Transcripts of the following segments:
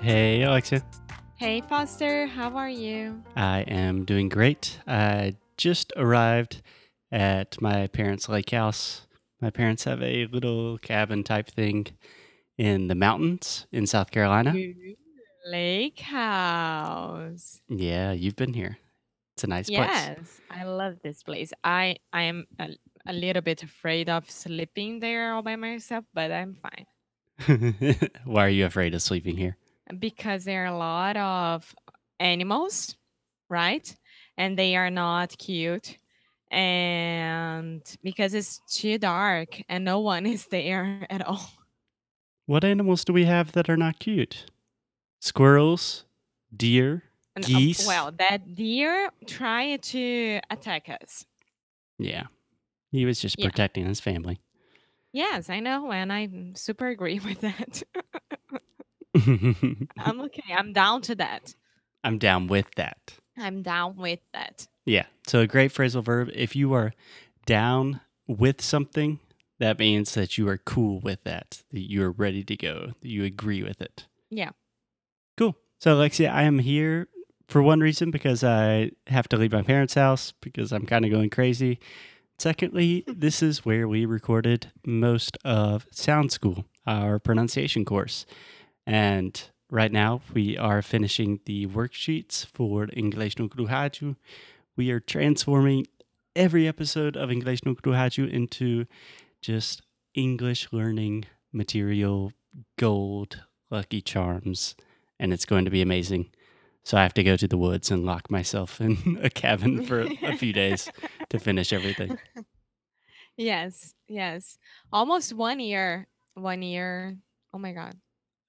Hey, Alexia. Hey Foster, how are you? I am doing great. I just arrived at my parents' lake house. My parents have a little cabin type thing in the mountains in South Carolina. Lake House. Yeah, you've been here. It's a nice place. Yes, I love this place. I I am a, a little bit afraid of sleeping there all by myself, but I'm fine. Why are you afraid of sleeping here? Because there are a lot of animals, right? And they are not cute. And because it's too dark and no one is there at all. What animals do we have that are not cute? Squirrels, deer, And, uh, geese. well, that deer tried to attack us. yeah. He was just Yeah. protecting his family. Yes, I know, and I super agree with that. I'm okay. I'm down to that. I'm down with that. I'm down with that. Yeah. So a great phrasal verb. If you are down with something, that means that you are cool with that, that you are ready to go, that you agree with it. Yeah. Cool. So Alexia, I am here for one reason because I have to leave my parents' house because I'm kind of going crazy. Secondly, this is where we recorded most of Sound School, our pronunciation course. And right now we are finishing the worksheets for English no Kruhaju. We are transforming every episode of English no Kruhaju into just English learning material, gold, lucky charms, and it's going to be amazing. So I have to go to the woods and lock myself in a cabin for a few days to finish everything. Yes, yes. Almost one year. One year. Oh my God.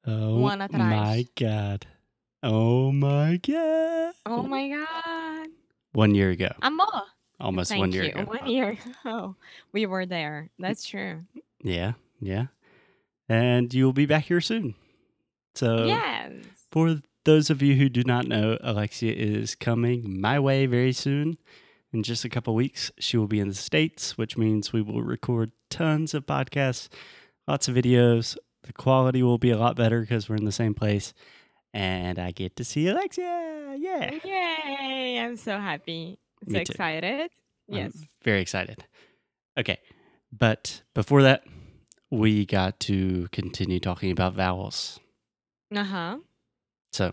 Oh One my god. Oh my god. Oh my God. One year ago. Amor. Almost Thank one year you. ago. One year ago. We were there. Mm. That's true. Yeah, yeah. And you will be back here soon. So yes. For those of you who do not know, Alexia is coming my way very soon. In just a couple weeks, she will be in the States, which means we will record tons of podcasts, lots of videos. The quality will be a lot better because we're in the same place. And I get to see Alexia. Yeah. Yay. I'm so happy. So Me too. excited. I'm Yes. very excited. Okay. But before that, we got to continue talking about vowels. Uh huh. So,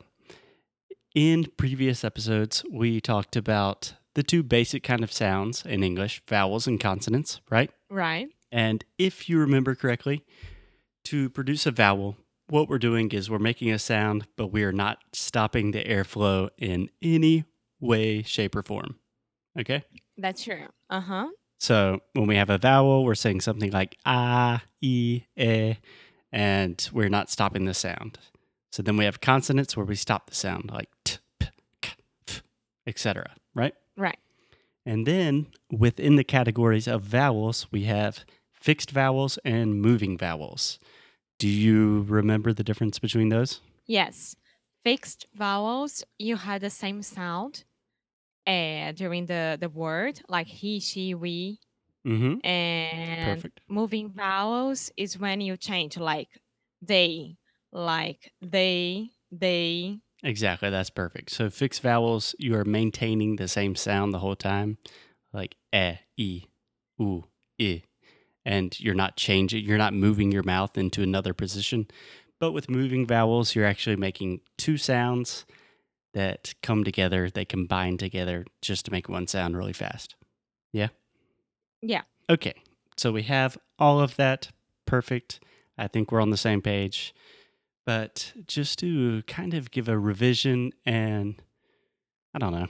in previous episodes, we talked about the two basic kind of sounds in English vowels and consonants, right? Right. And if you remember correctly, to produce a vowel, what we're doing is we're making a sound, but we are not stopping the airflow in any way, shape, or form. Okay? That's true. Uh huh. So when we have a vowel, we're saying something like ah, e, e, and we're not stopping the sound. So then we have consonants where we stop the sound, like t, p, k, f, etc. Right? Right. And then within the categories of vowels, we have fixed vowels and moving vowels. Do you remember the difference between those? Yes. Fixed vowels, you had the same sound uh, during the, the word, like he, she, we. Mm-hmm. And Perfect. moving vowels is when you change, like they, like they, they. Exactly. That's perfect. So fixed vowels, you are maintaining the same sound the whole time, like e, e, u, i, and you're not changing. You're not moving your mouth into another position. But with moving vowels, you're actually making two sounds that come together. They combine together just to make one sound really fast. Yeah. Yeah. Okay. So we have all of that. Perfect. I think we're on the same page. But just to kind of give a revision, and I don't know,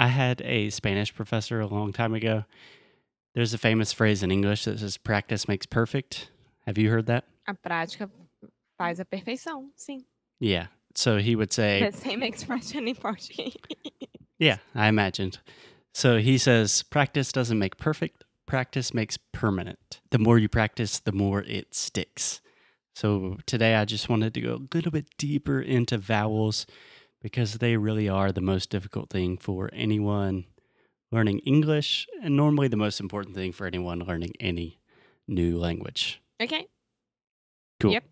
I had a Spanish professor a long time ago. There's a famous phrase in English that says practice makes perfect. Have you heard that? A prática faz a perfeição, sim. Yeah. So he would say, The same expression in Portuguese. Yeah, I imagined. So he says, practice doesn't make perfect, practice makes permanent. The more you practice, the more it sticks. So today I just wanted to go a little bit deeper into vowels because they really are the most difficult thing for anyone learning English and normally the most important thing for anyone learning any new language. Okay. Cool. Yep.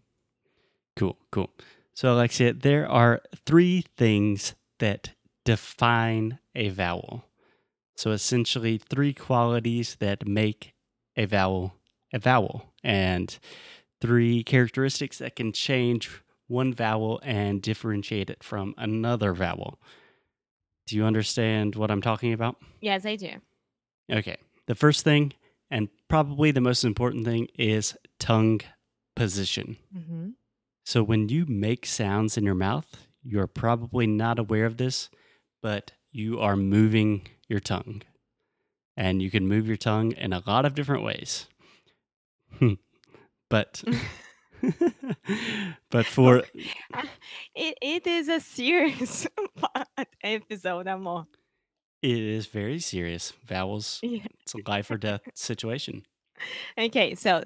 Cool, cool. So, Alexia, there are three things that define a vowel. So, essentially, three qualities that make a vowel a vowel, and three characteristics that can change one vowel and differentiate it from another vowel. Do you understand what I'm talking about? Yes, I do. Okay. The first thing, and probably the most important thing, is tongue position. Mm-hmm. So when you make sounds in your mouth, you're probably not aware of this, but you are moving your tongue. And you can move your tongue in a lot of different ways. but but for It, it is a serious episode, amor. it is very serious. Vowels, Yeah. it's a life or death situation. Okay, so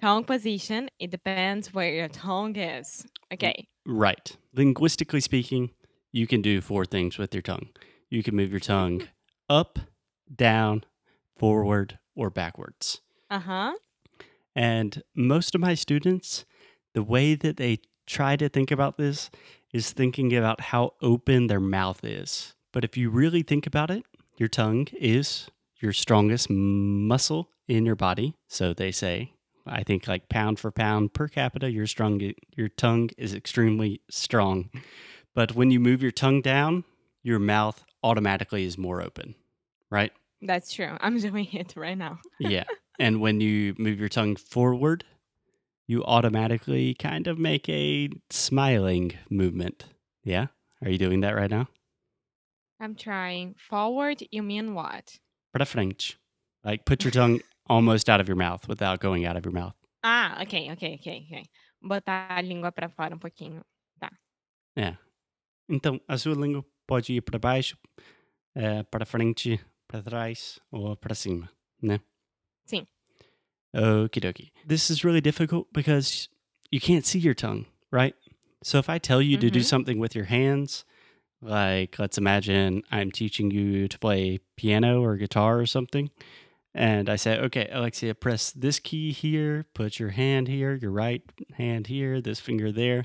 tongue position, it depends where your tongue is. Okay. Right. Linguistically speaking, you can do four things with your tongue. You can move your tongue up, down, forward, or backwards. Uh-huh. And most of my students, the way that they try to think about this is thinking about how open their mouth is. But if you really think about it, your tongue is your strongest muscle in your body. So they say, I think like pound for pound per capita, your strong your tongue is extremely strong. But when you move your tongue down, your mouth automatically is more open, right? That's true. I'm doing it right now. yeah. And when you move your tongue forward, you automatically kind of make a smiling movement. Yeah? Are you doing that right now? I'm trying. Forward, you mean what? Para frente. Like put your tongue almost out of your mouth without going out of your mouth. Ah, ok, ok, ok, ok. Botar a língua pra fora um pouquinho. Tá. Yeah. Então, a sua língua pode ir para baixo, eh, para frente, para trás ou para cima, né? Sim. Okie dokie. This is really difficult because you can't see your tongue, right? So if I tell you to do Mhm. something with your hands, like let's imagine I'm teaching you to play piano or guitar or something, and I say, okay, Alexia, press this key here, put your hand here, your right hand here, this finger there.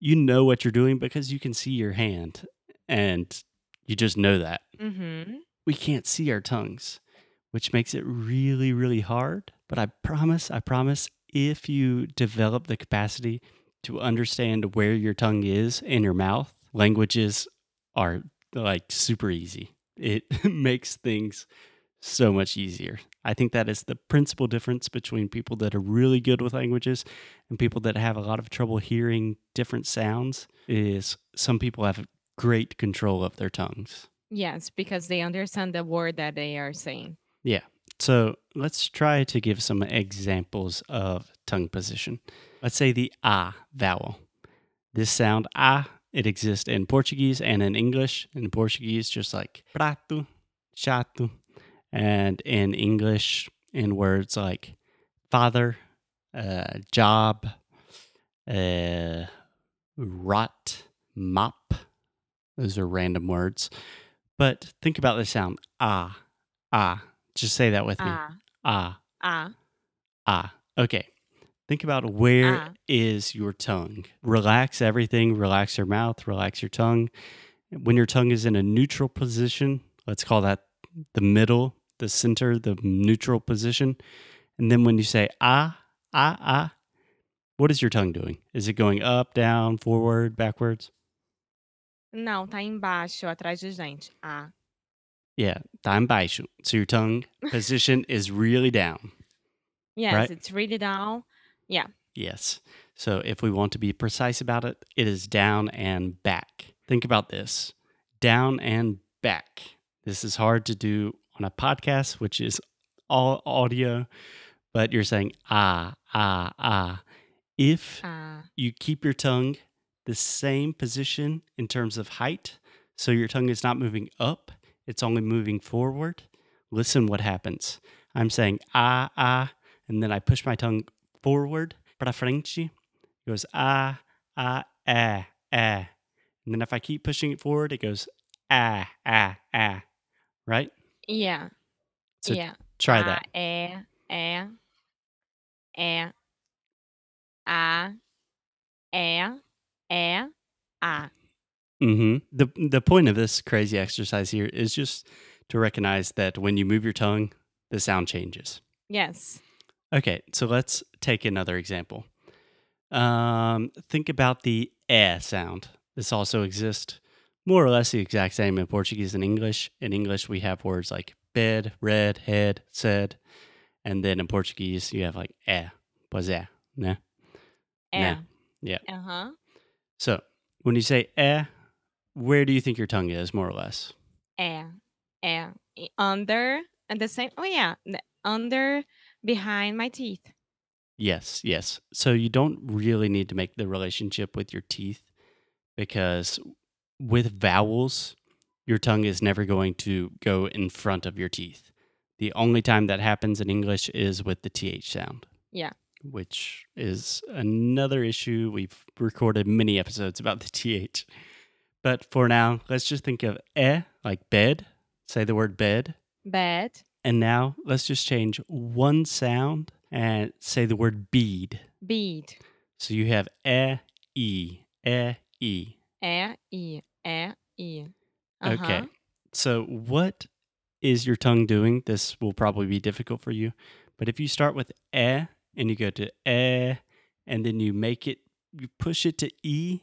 You know what you're doing because you can see your hand and you just know that Uhum. we can't see our tongues, which makes it really, really hard. But I promise, I promise, if you develop the capacity to understand where your tongue is in your mouth, languages are like super easy. It makes things so much easier. I think that is the principal difference between people that are really good with languages and people that have a lot of trouble hearing different sounds is some people have great control of their tongues. Yes, because they understand the word that they are saying. So let's try to give some examples of tongue position. Let's say the ah vowel. This sound ah, it exists in Portuguese and in English. In Portuguese, just like prato, chato. And in English, in words like father, uh, job, uh, rot, mop. Those are random words. But think about the sound ah, ah. Just say that with me. Ah, Ah, ah. ah. Okay. Think about where is Ah. your tongue. Relax everything. Relax your mouth. Relax your tongue. When your tongue is in a neutral position, let's call that the middle, the center, the neutral position. And then when you say ah, ah, ah, what is your tongue doing? Is it going up, down, forward, backwards? Não, tá embaixo, atrás de gente. Ah. Yeah, embaixo. So your tongue position is really down. Yes, Right. it's really down. Yeah. Yes. So if we want to be precise about it, it is down and back. Think about this down and back. This is hard to do on a podcast, which is all audio, but you're saying ah, ah, ah. if Ah. you keep your tongue the same position in terms of height, so your tongue is not moving up, it's only moving forward. Listen what happens. I'm saying ah, ah, and then I push my tongue forward. Pra frente it goes ah, ah, ah, ah. And then if I keep pushing it forward, it goes ah, ah, ah. Right? Yeah. So yeah. try that. Ah, that. É, é, é, a, é, é, a. hmm The the point of this crazy exercise here is just to recognize that when you move your tongue, the sound changes. Yes. Okay, so let's take another example. Um, think about the eh sound. This also exists more or less the exact same in Portuguese and English. In English, we have words like bed, red, head, said, and then in Portuguese, you have like eh, pois é, né? É. Né. Yeah. Aham. So when you say eh, where do you think your tongue is, more or less? É. É. E Under and the same. Oh yeah. Under behind my teeth. Yes, yes. So you don't really need to make the relationship with your teeth because with vowels, your tongue is never going to go in front of your teeth. The only time that happens in English is with the TH sound. Yeah. Which is another issue. We've recorded many episodes about the TH. But for now, let's just think of eh, like bed. Say the word bed. Bed. And now let's just change one sound and say the word bead. Bead. So you have e, e, e, e. I. É, I. Okay. Uh-huh. So what is your tongue doing? This will probably be difficult for you. But if you start with e and you go to e and then you make it, you push it to e,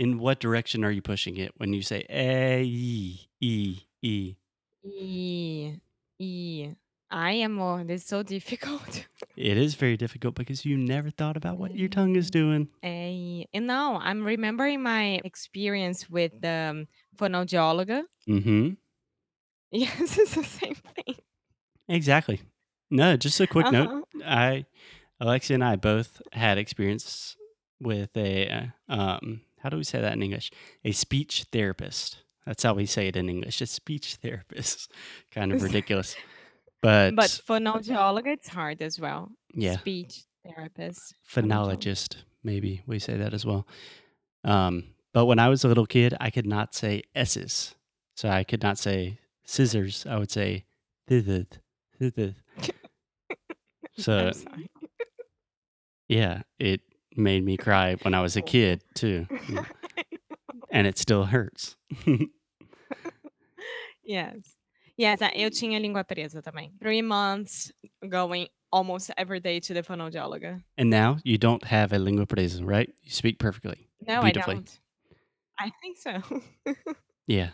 in what direction are you pushing it when you say e, e, e? I. I. I am more. This is so difficult. It is very difficult because you never thought about what your tongue is doing. É, and now I'm remembering my experience with the um. Mm-hmm. Yes, it's the same thing. Exactly. No, just a quick note. Uh-huh. I, Alexia and I both had experience with a, uh, um, how do we say that in English? A speech therapist. That's how we say it in English. A speech therapist. kind of ridiculous. But, But fonoaudióloga, it's hard as well. yeah, Speech therapist. phonologist, maybe we say that as well. Um, but when I was a little kid, I could not say S's. So I could not say scissors. I would say thithith, thithith. So. Yeah, it made me cry when I was a kid too. And it still hurts. yes. Yes, eu tinha língua presa também. Three months going almost every day to the fonoaudióloga. and now you don't have a lingua presa, right? You speak perfectly. No, I don't. I think so. Yeah.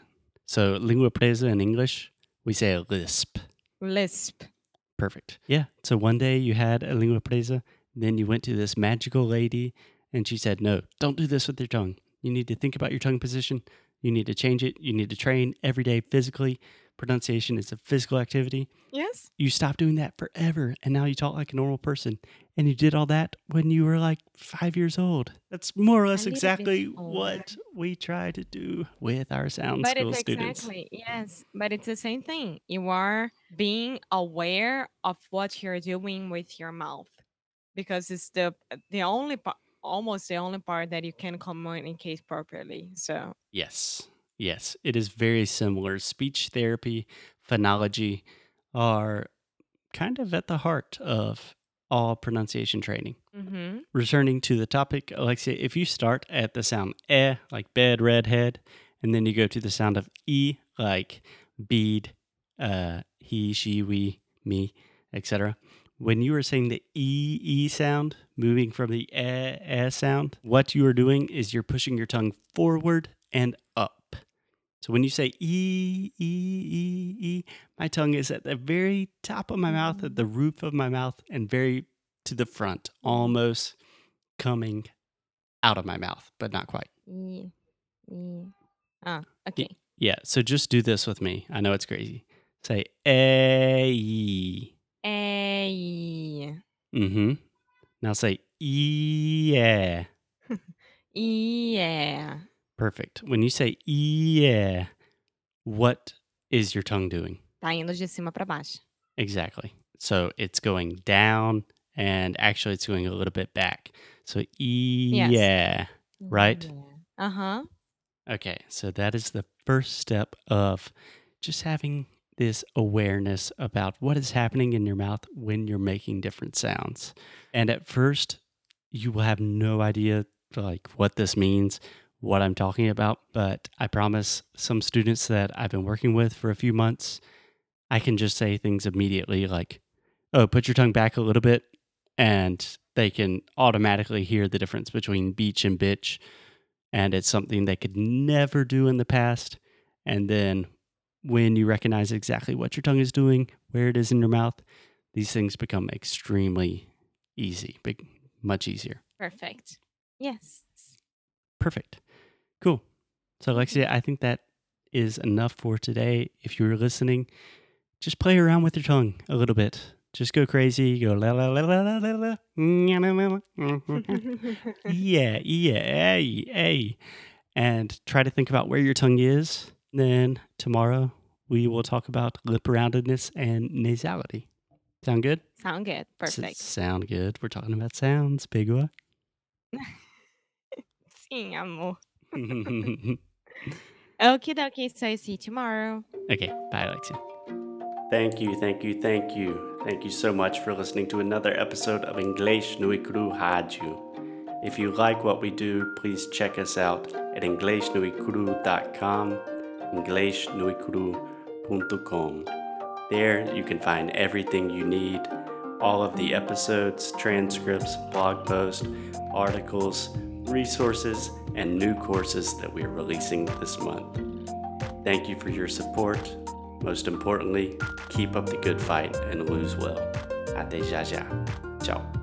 So lingua presa in English, we say a lisp. Lisp. Perfect. Yeah. So one day you had a lingua presa, then you went to this magical lady and she said, "No, don't do this with your tongue. You need to think about your tongue position. You need to change it. You need to train every day physically. Pronunciation is a physical activity. Yes. you stopped doing that forever and now you talk like a normal person and you did all that when you were like five years old that's more or less exactly what we try to do with our sound but school it's students exactly yes but it's the same thing you are being aware of what you're doing with your mouth because it's the the only part almost the only part that you can communicate properly so yes yes it is very similar speech therapy phonology are kind of at the heart of all pronunciation training mhm. returning to the topic, Alexia, if you start at the sound eh, like bed, redhead, and then you go to the sound of e, like bead, uh, he, she, we, me, etc. When you are saying the e, e sound, moving from the eh, eh sound, what you are doing is you're pushing your tongue forward and up. So when you say e, e, e, e, my tongue is at the very top of my mouth, at the roof of my mouth, and very to the front, almost coming out of my mouth, but not quite. E, e. ah okay Yeah, so just do this with me. I know it's crazy. Say eh. É Mm-hmm. Now say yeah. Yeah. Perfect. When you say yeah, what is your tongue doing? Tá indo de cima para baixo. Exactly. So it's going down and actually it's going a little bit back. So yeah. Right? Yeah. Uh-huh. Okay. So that is the first step of just having this awareness about what is happening in your mouth when you're making different sounds. And at first, you will have no idea like what this means, what I'm talking about, but I promise some students that I've been working with for a few months, I can just say things immediately like, "Oh, put your tongue back a little bit." And they can automatically hear the difference between beach and bitch. And it's something they could never do in the past. And then when you recognize exactly what your tongue is doing, where it is in your mouth, these things become extremely easy, big, much easier. Perfect. Yes. Perfect. Cool. So, Alexia, I think that is enough for today. If you're listening, just play around with your tongue a little bit. Just go crazy. Go la la la la la la la. yeah, yeah, hey, hey. And try to think about where your tongue is. Then tomorrow we will talk about lip roundedness and nasality. Sound good? Sound good. S- Perfect. sound good. We're talking about sounds, big one. Sim, amor. Okie dokie. So see you tomorrow. Okay, bye, Alexia. Thank you, thank you, thank you. Thank you so much for listening to another episode of English Nui Kuru Haju. If you like what we do, please check us out at EnglishNuikuru.com, EnglishNuikuru.com. There you can find everything you need all of the episodes, transcripts, blog posts, articles, resources, and new courses that we are releasing this month. Thank you for your support. Most importantly, keep up the good fight and lose well. Até já já. Ciao.